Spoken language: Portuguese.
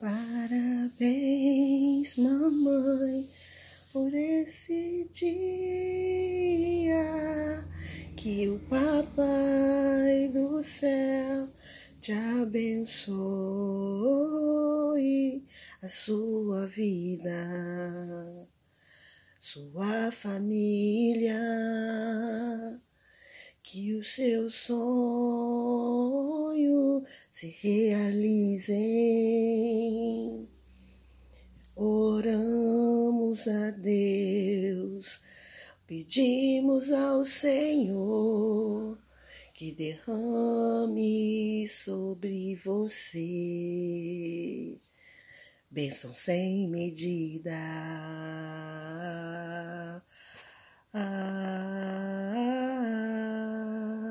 Parabéns, mamãe, por esse dia. Que o Papai do céu te abençoe a sua vida, sua família. Que os seus sonhos se realizem. Oramos a Deus, pedimos ao Senhor que derrame sobre você bênção sem medida. Ah.